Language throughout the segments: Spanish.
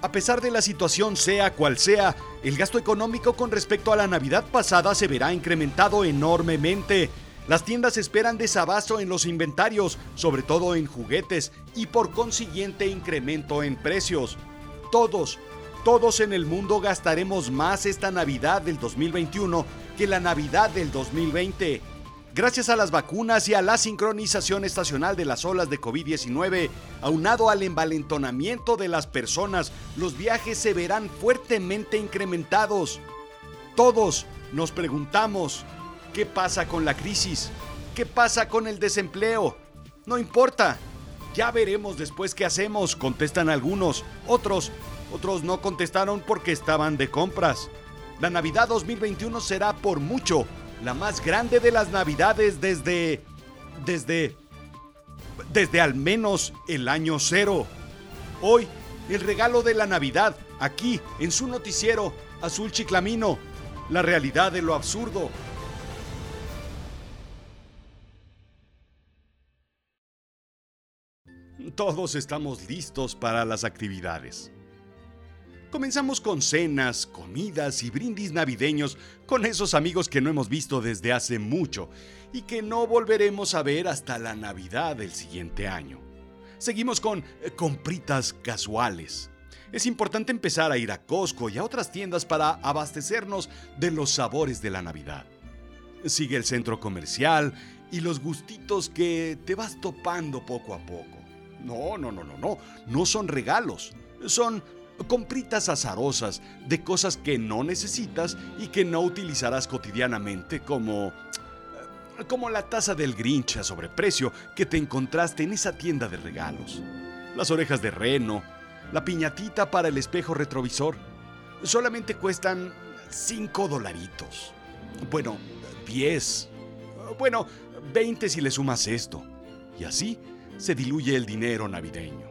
A pesar de la situación sea cual sea, el gasto económico con respecto a la Navidad pasada se verá incrementado enormemente. Las tiendas esperan desabasto en los inventarios, sobre todo en juguetes, y por consiguiente incremento en precios. Todos, todos en el mundo gastaremos más esta Navidad del 2021 que la Navidad del 2020. Gracias a las vacunas y a la sincronización estacional de las olas de COVID-19, aunado al envalentonamiento de las personas, los viajes se verán fuertemente incrementados. Todos nos preguntamos, ¿qué pasa con la crisis? ¿Qué pasa con el desempleo? No importa. Ya veremos después qué hacemos, contestan algunos. Otros, otros no contestaron porque estaban de compras. La Navidad 2021 será por mucho la más grande de las navidades desde... desde... desde al menos el año cero. Hoy, el regalo de la Navidad, aquí, en su noticiero, Azul Chiclamino, la realidad de lo absurdo. Todos estamos listos para las actividades. Comenzamos con cenas, comidas y brindis navideños con esos amigos que no hemos visto desde hace mucho y que no volveremos a ver hasta la Navidad del siguiente año. Seguimos con eh, compritas casuales. Es importante empezar a ir a Costco y a otras tiendas para abastecernos de los sabores de la Navidad. Sigue el centro comercial y los gustitos que te vas topando poco a poco. No, no, no, no, no, no son regalos, son compritas azarosas de cosas que no necesitas y que no utilizarás cotidianamente como como la taza del Grinch a sobreprecio que te encontraste en esa tienda de regalos, las orejas de reno, la piñatita para el espejo retrovisor. Solamente cuestan 5 dolaritos. Bueno, 10. Bueno, 20 si le sumas esto. Y así se diluye el dinero navideño.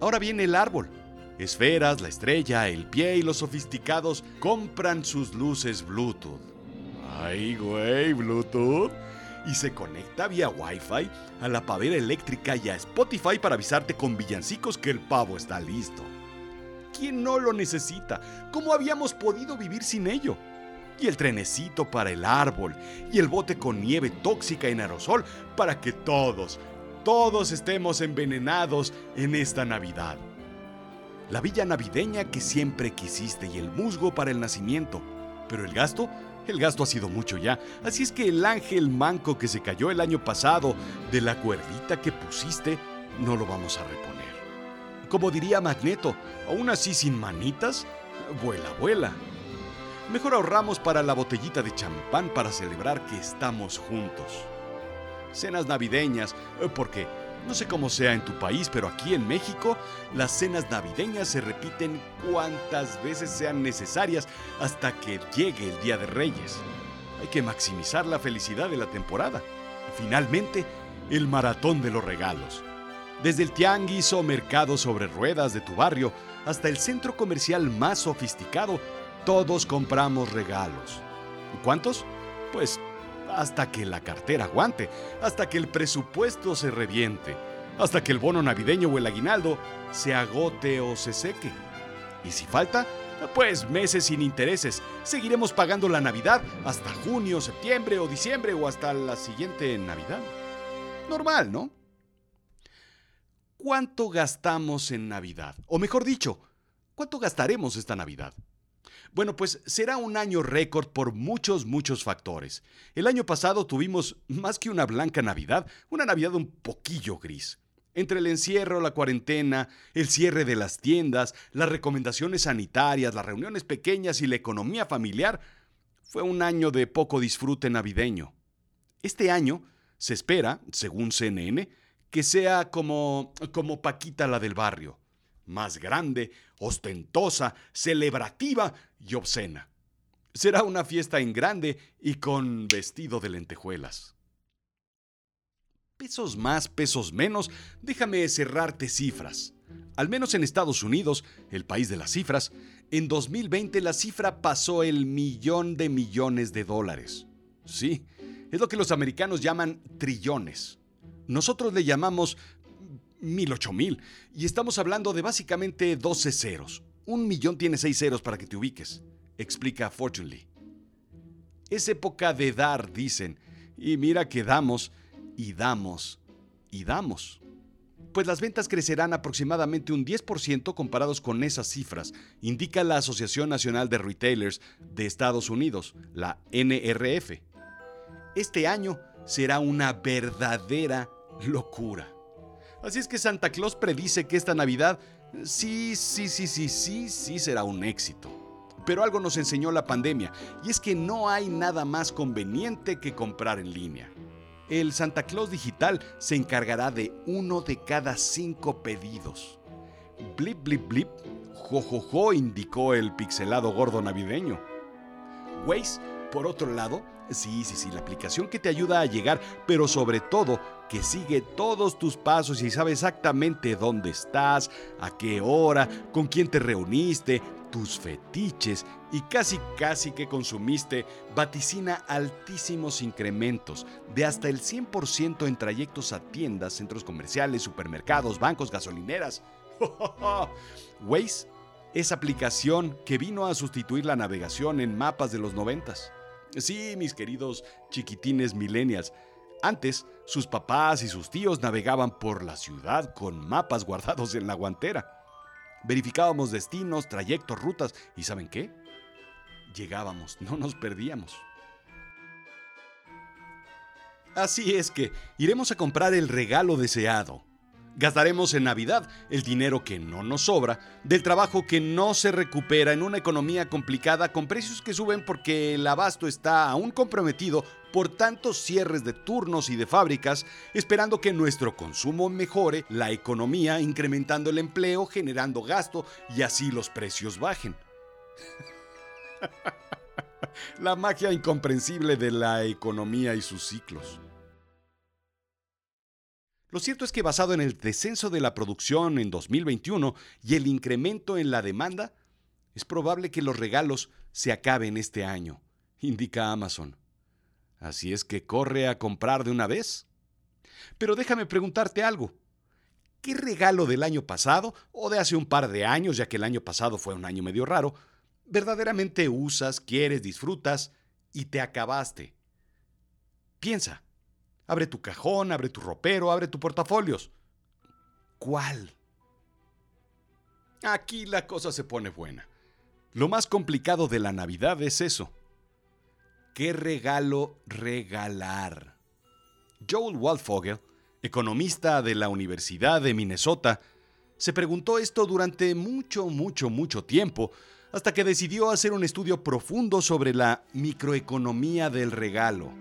Ahora viene el árbol Esferas, la estrella, el pie y los sofisticados compran sus luces Bluetooth. ¡Ay, güey, Bluetooth! Y se conecta vía Wi-Fi a la pavera eléctrica y a Spotify para avisarte con villancicos que el pavo está listo. ¿Quién no lo necesita? ¿Cómo habíamos podido vivir sin ello? Y el trenecito para el árbol, y el bote con nieve tóxica en aerosol para que todos, todos estemos envenenados en esta Navidad la villa navideña que siempre quisiste y el musgo para el nacimiento. Pero el gasto, el gasto ha sido mucho ya, así es que el ángel manco que se cayó el año pasado de la cuerdita que pusiste, no lo vamos a reponer. Como diría Magneto, aún así sin manitas, vuela, vuela. Mejor ahorramos para la botellita de champán para celebrar que estamos juntos. Cenas navideñas, eh, porque no sé cómo sea en tu país, pero aquí en México las cenas navideñas se repiten cuantas veces sean necesarias hasta que llegue el Día de Reyes. Hay que maximizar la felicidad de la temporada. Finalmente, el maratón de los regalos. Desde el tianguis o mercado sobre ruedas de tu barrio hasta el centro comercial más sofisticado, todos compramos regalos. ¿Cuántos? Pues hasta que la cartera aguante, hasta que el presupuesto se reviente, hasta que el bono navideño o el aguinaldo se agote o se seque. Y si falta, pues meses sin intereses. Seguiremos pagando la Navidad hasta junio, septiembre o diciembre o hasta la siguiente Navidad. Normal, ¿no? ¿Cuánto gastamos en Navidad? O mejor dicho, ¿cuánto gastaremos esta Navidad? Bueno, pues será un año récord por muchos, muchos factores. El año pasado tuvimos más que una blanca Navidad, una Navidad un poquillo gris. Entre el encierro, la cuarentena, el cierre de las tiendas, las recomendaciones sanitarias, las reuniones pequeñas y la economía familiar, fue un año de poco disfrute navideño. Este año se espera, según CNN, que sea como como Paquita la del barrio más grande, ostentosa, celebrativa y obscena. Será una fiesta en grande y con vestido de lentejuelas. Pesos más, pesos menos, déjame cerrarte cifras. Al menos en Estados Unidos, el país de las cifras, en 2020 la cifra pasó el millón de millones de dólares. Sí, es lo que los americanos llaman trillones. Nosotros le llamamos mil, ocho mil. Y estamos hablando de básicamente 12 ceros. un millón tiene seis ceros para que te ubiques, explica Fortunely. Es época de dar, dicen, y mira que damos, y damos, y damos. Pues las ventas crecerán aproximadamente un 10% comparados con esas cifras, indica la Asociación Nacional de Retailers de Estados Unidos, la NRF. Este año será una verdadera locura. Así es que Santa Claus predice que esta Navidad sí, sí, sí, sí, sí, sí será un éxito. Pero algo nos enseñó la pandemia, y es que no hay nada más conveniente que comprar en línea. El Santa Claus digital se encargará de uno de cada cinco pedidos. Blip, blip, blip, jojojo, indicó el pixelado gordo navideño. Waze, por otro lado, Sí, sí, sí, la aplicación que te ayuda a llegar, pero sobre todo que sigue todos tus pasos y sabe exactamente dónde estás, a qué hora, con quién te reuniste, tus fetiches y casi casi que consumiste, vaticina altísimos incrementos de hasta el 100% en trayectos a tiendas, centros comerciales, supermercados, bancos, gasolineras. Waze es aplicación que vino a sustituir la navegación en mapas de los noventas. Sí, mis queridos chiquitines millennials. Antes, sus papás y sus tíos navegaban por la ciudad con mapas guardados en la guantera. Verificábamos destinos, trayectos, rutas y ¿saben qué? Llegábamos, no nos perdíamos. Así es que iremos a comprar el regalo deseado Gastaremos en Navidad el dinero que no nos sobra, del trabajo que no se recupera en una economía complicada con precios que suben porque el abasto está aún comprometido por tantos cierres de turnos y de fábricas, esperando que nuestro consumo mejore, la economía incrementando el empleo, generando gasto y así los precios bajen. la magia incomprensible de la economía y sus ciclos. Lo cierto es que basado en el descenso de la producción en 2021 y el incremento en la demanda, es probable que los regalos se acaben este año, indica Amazon. Así es que corre a comprar de una vez. Pero déjame preguntarte algo. ¿Qué regalo del año pasado, o de hace un par de años, ya que el año pasado fue un año medio raro, verdaderamente usas, quieres, disfrutas y te acabaste? Piensa. Abre tu cajón, abre tu ropero, abre tu portafolios. ¿Cuál? Aquí la cosa se pone buena. Lo más complicado de la Navidad es eso. ¿Qué regalo regalar? Joel Waldfogel, economista de la Universidad de Minnesota, se preguntó esto durante mucho, mucho, mucho tiempo, hasta que decidió hacer un estudio profundo sobre la microeconomía del regalo.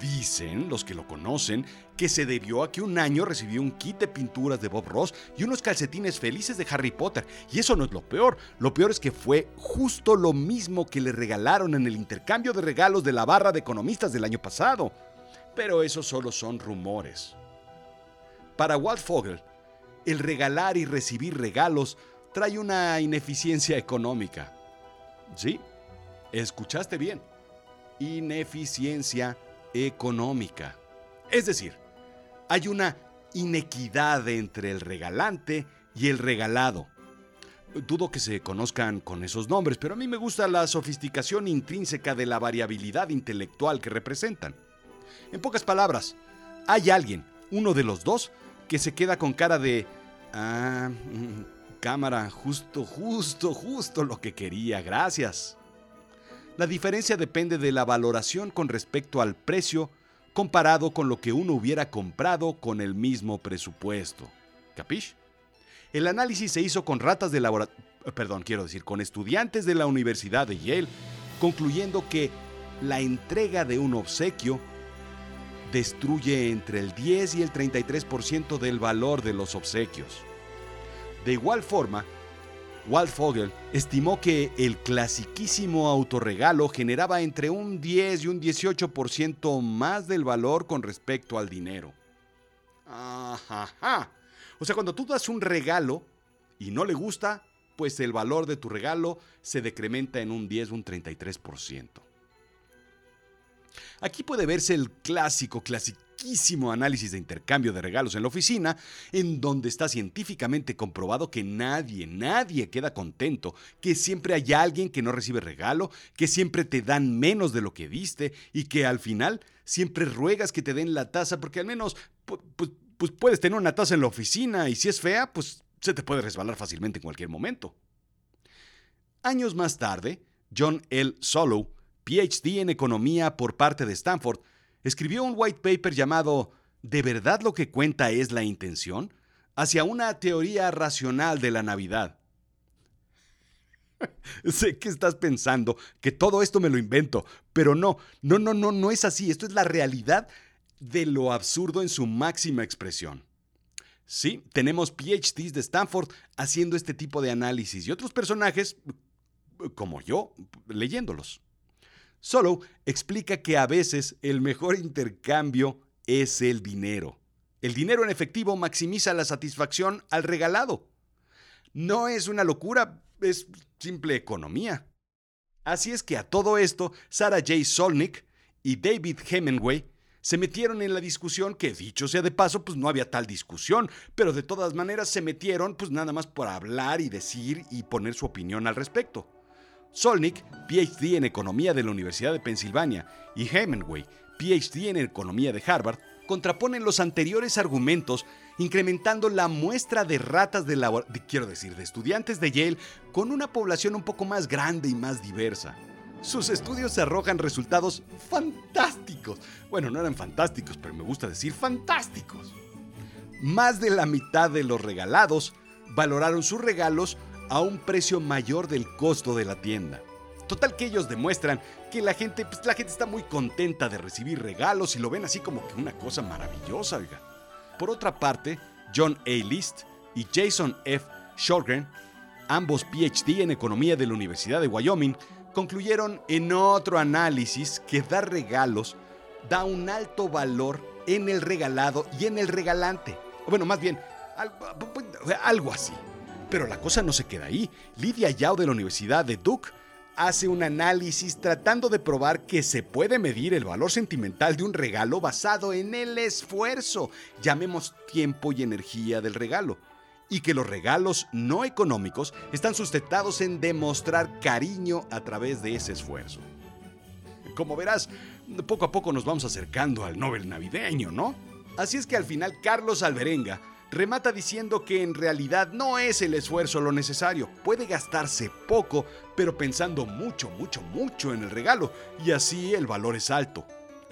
Dicen los que lo conocen que se debió a que un año recibió un kit de pinturas de Bob Ross y unos calcetines felices de Harry Potter. Y eso no es lo peor. Lo peor es que fue justo lo mismo que le regalaron en el intercambio de regalos de la barra de economistas del año pasado. Pero eso solo son rumores. Para Walt Fogel, el regalar y recibir regalos trae una ineficiencia económica. ¿Sí? Escuchaste bien. Ineficiencia económica. Es decir, hay una inequidad entre el regalante y el regalado. Dudo que se conozcan con esos nombres, pero a mí me gusta la sofisticación intrínseca de la variabilidad intelectual que representan. En pocas palabras, hay alguien, uno de los dos, que se queda con cara de... Ah, mm, cámara, justo, justo, justo lo que quería, gracias. La diferencia depende de la valoración con respecto al precio comparado con lo que uno hubiera comprado con el mismo presupuesto. ¿Capish? El análisis se hizo con ratas de laboratorio, perdón, quiero decir, con estudiantes de la Universidad de Yale, concluyendo que la entrega de un obsequio destruye entre el 10 y el 33% del valor de los obsequios. De igual forma, Walt Fogel estimó que el clasiquísimo autorregalo generaba entre un 10 y un 18% más del valor con respecto al dinero. Ajá. O sea, cuando tú das un regalo y no le gusta, pues el valor de tu regalo se decrementa en un 10 o un 33%. Aquí puede verse el clásico, análisis de intercambio de regalos en la oficina, en donde está científicamente comprobado que nadie, nadie queda contento, que siempre hay alguien que no recibe regalo, que siempre te dan menos de lo que diste y que al final siempre ruegas que te den la taza porque al menos pues, pues puedes tener una taza en la oficina y si es fea, pues se te puede resbalar fácilmente en cualquier momento. Años más tarde, John L. Solow, PhD en economía por parte de Stanford, escribió un white paper llamado ¿De verdad lo que cuenta es la intención? hacia una teoría racional de la Navidad. sé que estás pensando que todo esto me lo invento, pero no, no, no, no, no es así. Esto es la realidad de lo absurdo en su máxima expresión. Sí, tenemos PhDs de Stanford haciendo este tipo de análisis y otros personajes, como yo, leyéndolos. Solo explica que a veces el mejor intercambio es el dinero. El dinero en efectivo maximiza la satisfacción al regalado. No es una locura, es simple economía. Así es que a todo esto, Sarah J. Solnick y David Hemingway se metieron en la discusión que, dicho sea de paso, pues no había tal discusión, pero de todas maneras se metieron pues nada más por hablar y decir y poner su opinión al respecto. Solnick, PhD en Economía de la Universidad de Pensilvania, y Hemingway, PhD en Economía de Harvard, contraponen los anteriores argumentos incrementando la muestra de ratas de, quiero decir, de estudiantes de Yale con una población un poco más grande y más diversa. Sus estudios arrojan resultados fantásticos. Bueno, no eran fantásticos, pero me gusta decir fantásticos. Más de la mitad de los regalados valoraron sus regalos a un precio mayor del costo de la tienda. Total que ellos demuestran que la gente, pues, la gente está muy contenta de recibir regalos y lo ven así como que una cosa maravillosa, oiga. Por otra parte, John A. List y Jason F. Shorgren, ambos PhD en economía de la Universidad de Wyoming, concluyeron en otro análisis que dar regalos da un alto valor en el regalado y en el regalante. Bueno, más bien, algo, así. Pero la cosa no se queda ahí. Lidia Yao de la Universidad de Duke hace un análisis tratando de probar que se puede medir el valor sentimental de un regalo basado en el esfuerzo, llamemos tiempo y energía del regalo, y que los regalos no económicos están sustentados en demostrar cariño a través de ese esfuerzo. Como verás, poco a poco nos vamos acercando al Nobel navideño, ¿no? Así es que al final Carlos Alberenga remata diciendo que en realidad no es el esfuerzo lo necesario, puede gastarse poco, pero pensando mucho, mucho, mucho en el regalo, y así el valor es alto.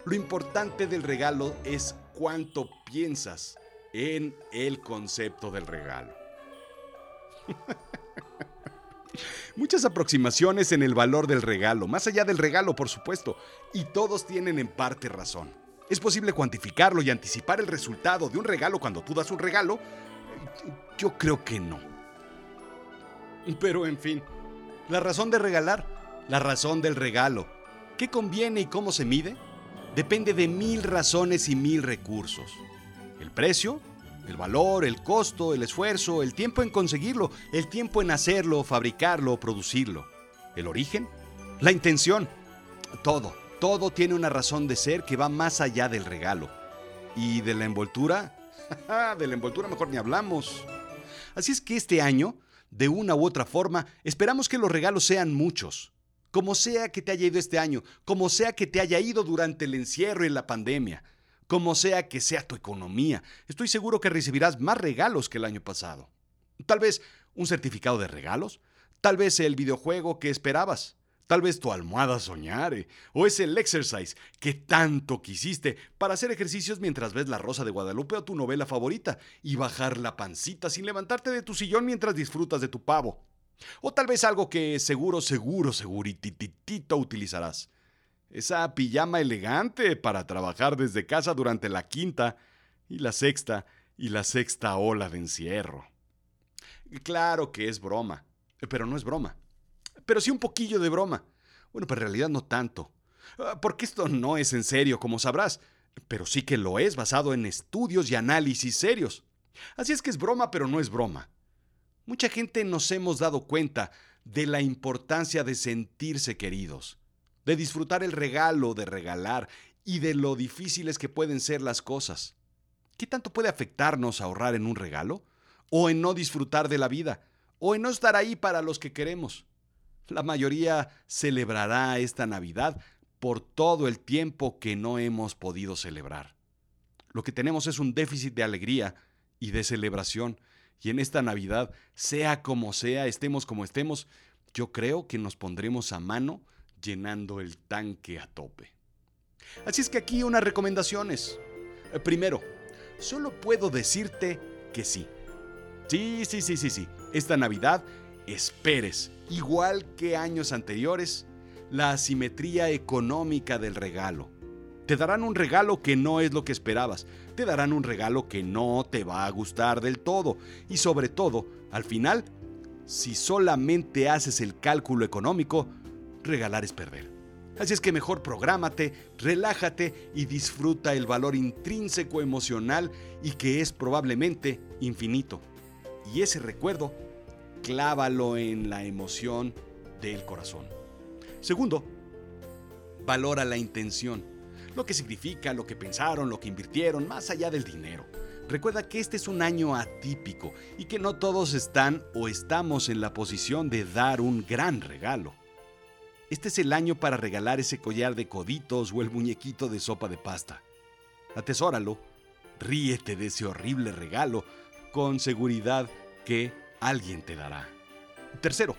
Lo importante del regalo es cuánto piensas en el concepto del regalo. Muchas aproximaciones en el valor del regalo, más allá del regalo por supuesto, y todos tienen en parte razón. ¿Es posible cuantificarlo y anticipar el resultado de un regalo cuando tú das un regalo? Yo creo que no. Pero en fin, la razón de regalar, la razón del regalo, ¿qué conviene y cómo se mide? Depende de mil razones y mil recursos. El precio, el valor, el costo, el esfuerzo, el tiempo en conseguirlo, el tiempo en hacerlo, fabricarlo, producirlo. El origen, la intención, todo. Todo tiene una razón de ser que va más allá del regalo. ¿Y de la envoltura? de la envoltura mejor ni hablamos. Así es que este año, de una u otra forma, esperamos que los regalos sean muchos. Como sea que te haya ido este año, como sea que te haya ido durante el encierro y la pandemia, como sea que sea tu economía, estoy seguro que recibirás más regalos que el año pasado. Tal vez un certificado de regalos, tal vez el videojuego que esperabas, Tal vez tu almohada soñare, o es el exercise que tanto quisiste para hacer ejercicios mientras ves La Rosa de Guadalupe o tu novela favorita y bajar la pancita sin levantarte de tu sillón mientras disfrutas de tu pavo. O tal vez algo que seguro, seguro, segurititito utilizarás. Esa pijama elegante para trabajar desde casa durante la quinta y la sexta y la sexta ola de encierro. Claro que es broma, pero no es broma pero sí un poquillo de broma. Bueno, pero en realidad no tanto. Ah, porque esto no es en serio, como sabrás, pero sí que lo es basado en estudios y análisis serios. Así es que es broma, pero no es broma. Mucha gente nos hemos dado cuenta de la importancia de sentirse queridos, de disfrutar el regalo, de regalar y de lo difíciles que pueden ser las cosas. ¿Qué tanto puede afectarnos ahorrar en un regalo? ¿O en no disfrutar de la vida? ¿O en no estar ahí para los que queremos? La mayoría celebrará esta Navidad por todo el tiempo que no hemos podido celebrar. Lo que tenemos es un déficit de alegría y de celebración. Y en esta Navidad, sea como sea, estemos como estemos, yo creo que nos pondremos a mano llenando el tanque a tope. Así es que aquí unas recomendaciones. Eh, primero, solo puedo decirte que sí. Sí, sí, sí, sí, sí. Esta Navidad esperes, igual que años anteriores, la asimetría económica del regalo. Te darán un regalo que no es lo que esperabas, te darán un regalo que no te va a gustar del todo y sobre todo, al final, si solamente haces el cálculo económico, regalar es perder. Así es que mejor prográmate, relájate y disfruta el valor intrínseco emocional y que es probablemente infinito. Y ese recuerdo, clávalo en la emoción del corazón. Segundo, valora la intención, lo que significa, lo que pensaron, lo que invirtieron, más allá del dinero. Recuerda que este es un año atípico y que no todos están o estamos en la posición de dar un gran regalo. Este es el año para regalar ese collar de coditos o el muñequito de sopa de pasta. Atesóralo, ríete de ese horrible regalo, con seguridad que alguien te dará. Tercero,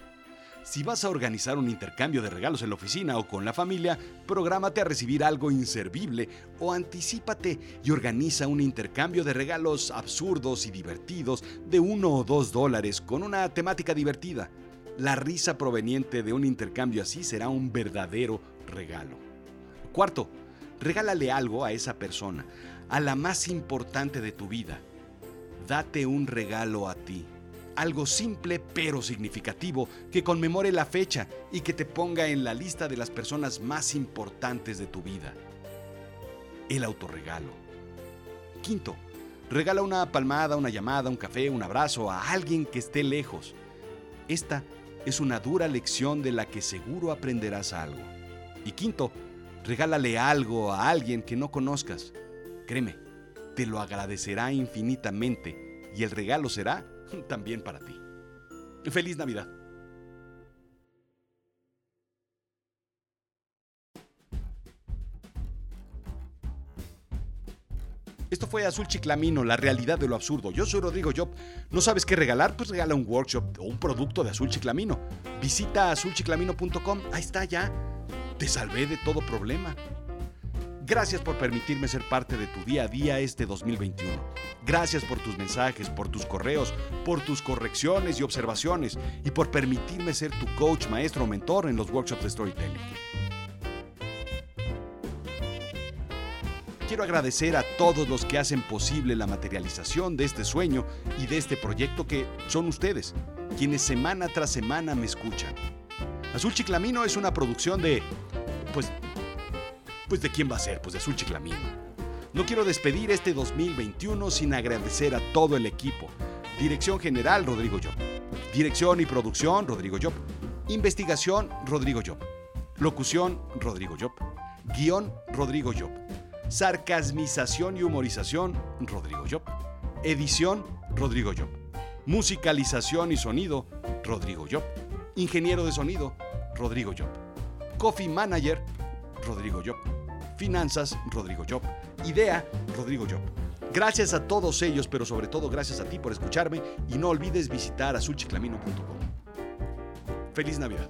si vas a organizar un intercambio de regalos en la oficina o con la familia, prográmate a recibir algo inservible o anticípate y organiza un intercambio de regalos absurdos y divertidos de uno o dos dólares con una temática divertida. La risa proveniente de un intercambio así será un verdadero regalo. Cuarto, regálale algo a esa persona, a la más importante de tu vida. Date un regalo a ti. Algo simple pero significativo que conmemore la fecha y que te ponga en la lista de las personas más importantes de tu vida. El autorregalo. Quinto, regala una palmada, una llamada, un café, un abrazo a alguien que esté lejos. Esta es una dura lección de la que seguro aprenderás algo. Y quinto, regálale algo a alguien que no conozcas. Créeme, te lo agradecerá infinitamente y el regalo será también para ti. Feliz Navidad. Esto fue Azul Chiclamino, la realidad de lo absurdo. Yo soy Rodrigo Job. ¿No sabes qué regalar? Pues regala un workshop o un producto de Azul Chiclamino. Visita azulchiclamino.com. Ahí está ya. Te salvé de todo problema. Gracias por permitirme ser parte de tu día a día este 2021. Gracias por tus mensajes, por tus correos, por tus correcciones y observaciones y por permitirme ser tu coach, maestro o mentor en los workshops de storytelling. Quiero agradecer a todos los que hacen posible la materialización de este sueño y de este proyecto que son ustedes, quienes semana tras semana me escuchan. Azul Chiclamino es una producción de... pues... pues de quién va a ser, pues de Azul Chiclamino. No quiero despedir este 2021 sin agradecer a todo el equipo. Dirección General, Rodrigo Job. Dirección y producción, Rodrigo Job. Investigación, Rodrigo Job. Locución, Rodrigo Job. Guión, Rodrigo Job. Sarcasmización y humorización, Rodrigo Job. Edición, Rodrigo Job. Musicalización y sonido, Rodrigo Job. Ingeniero de sonido, Rodrigo Job. Coffee Manager, Rodrigo Job. Finanzas, Rodrigo Job. Idea, Rodrigo Job. Gracias a todos ellos, pero sobre todo gracias a ti por escucharme y no olvides visitar azulchiclamino.com. Feliz Navidad.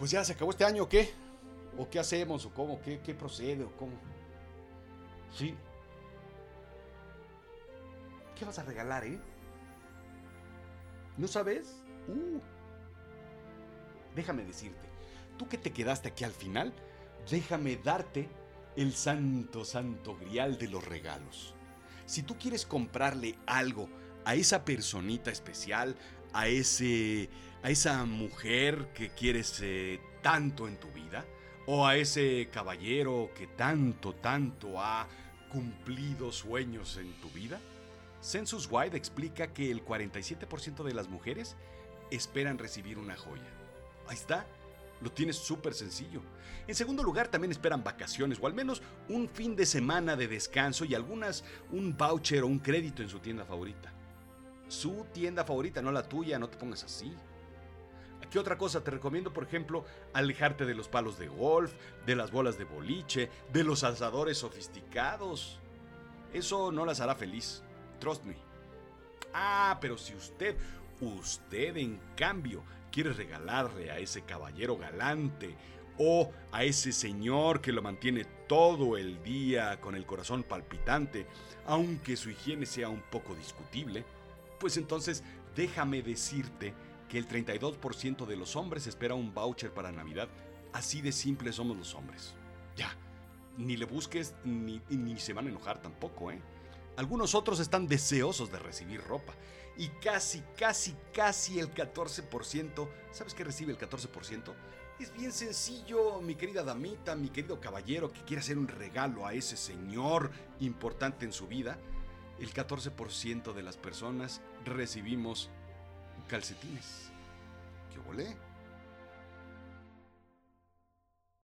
Pues ya se acabó este año, ¿o qué? ¿O qué hacemos? ¿O cómo? ¿Qué, procede? ¿O cómo? Sí. ¿Qué vas a regalar, eh? ¿No sabes? Uh. Déjame decirte, tú que te quedaste aquí al final, déjame darte el santo, santo grial de los regalos. Si tú quieres comprarle algo a esa personita especial, a ese a esa mujer que quieres eh, tanto en tu vida o a ese caballero que tanto tanto ha cumplido sueños en tu vida? Census Wide explica que el 47% de las mujeres esperan recibir una joya. Ahí está, lo tienes súper sencillo. En segundo lugar, también esperan vacaciones o al menos un fin de semana de descanso y algunas un voucher o un crédito en su tienda favorita. Su tienda favorita, no la tuya, no te pongas así. ¿Qué otra cosa? Te recomiendo, por ejemplo, alejarte de los palos de golf, de las bolas de boliche, de los asadores sofisticados. Eso no las hará feliz. Trust me. Ah, pero si usted, usted en cambio, quiere regalarle a ese caballero galante o a ese señor que lo mantiene todo el día con el corazón palpitante, aunque su higiene sea un poco discutible, pues entonces déjame decirte que el 32% de los hombres espera un voucher para Navidad. Así de simples somos los hombres. Ya, ni le busques ni, ni se van a enojar tampoco, ¿eh? Algunos otros están deseosos de recibir ropa. Y casi, casi, casi el 14%. ¿Sabes qué recibe el 14%? Es bien sencillo, mi querida damita, mi querido caballero que quiere hacer un regalo a ese señor importante en su vida. El 14% de las personas recibimos calcetines. ¿Qué volé?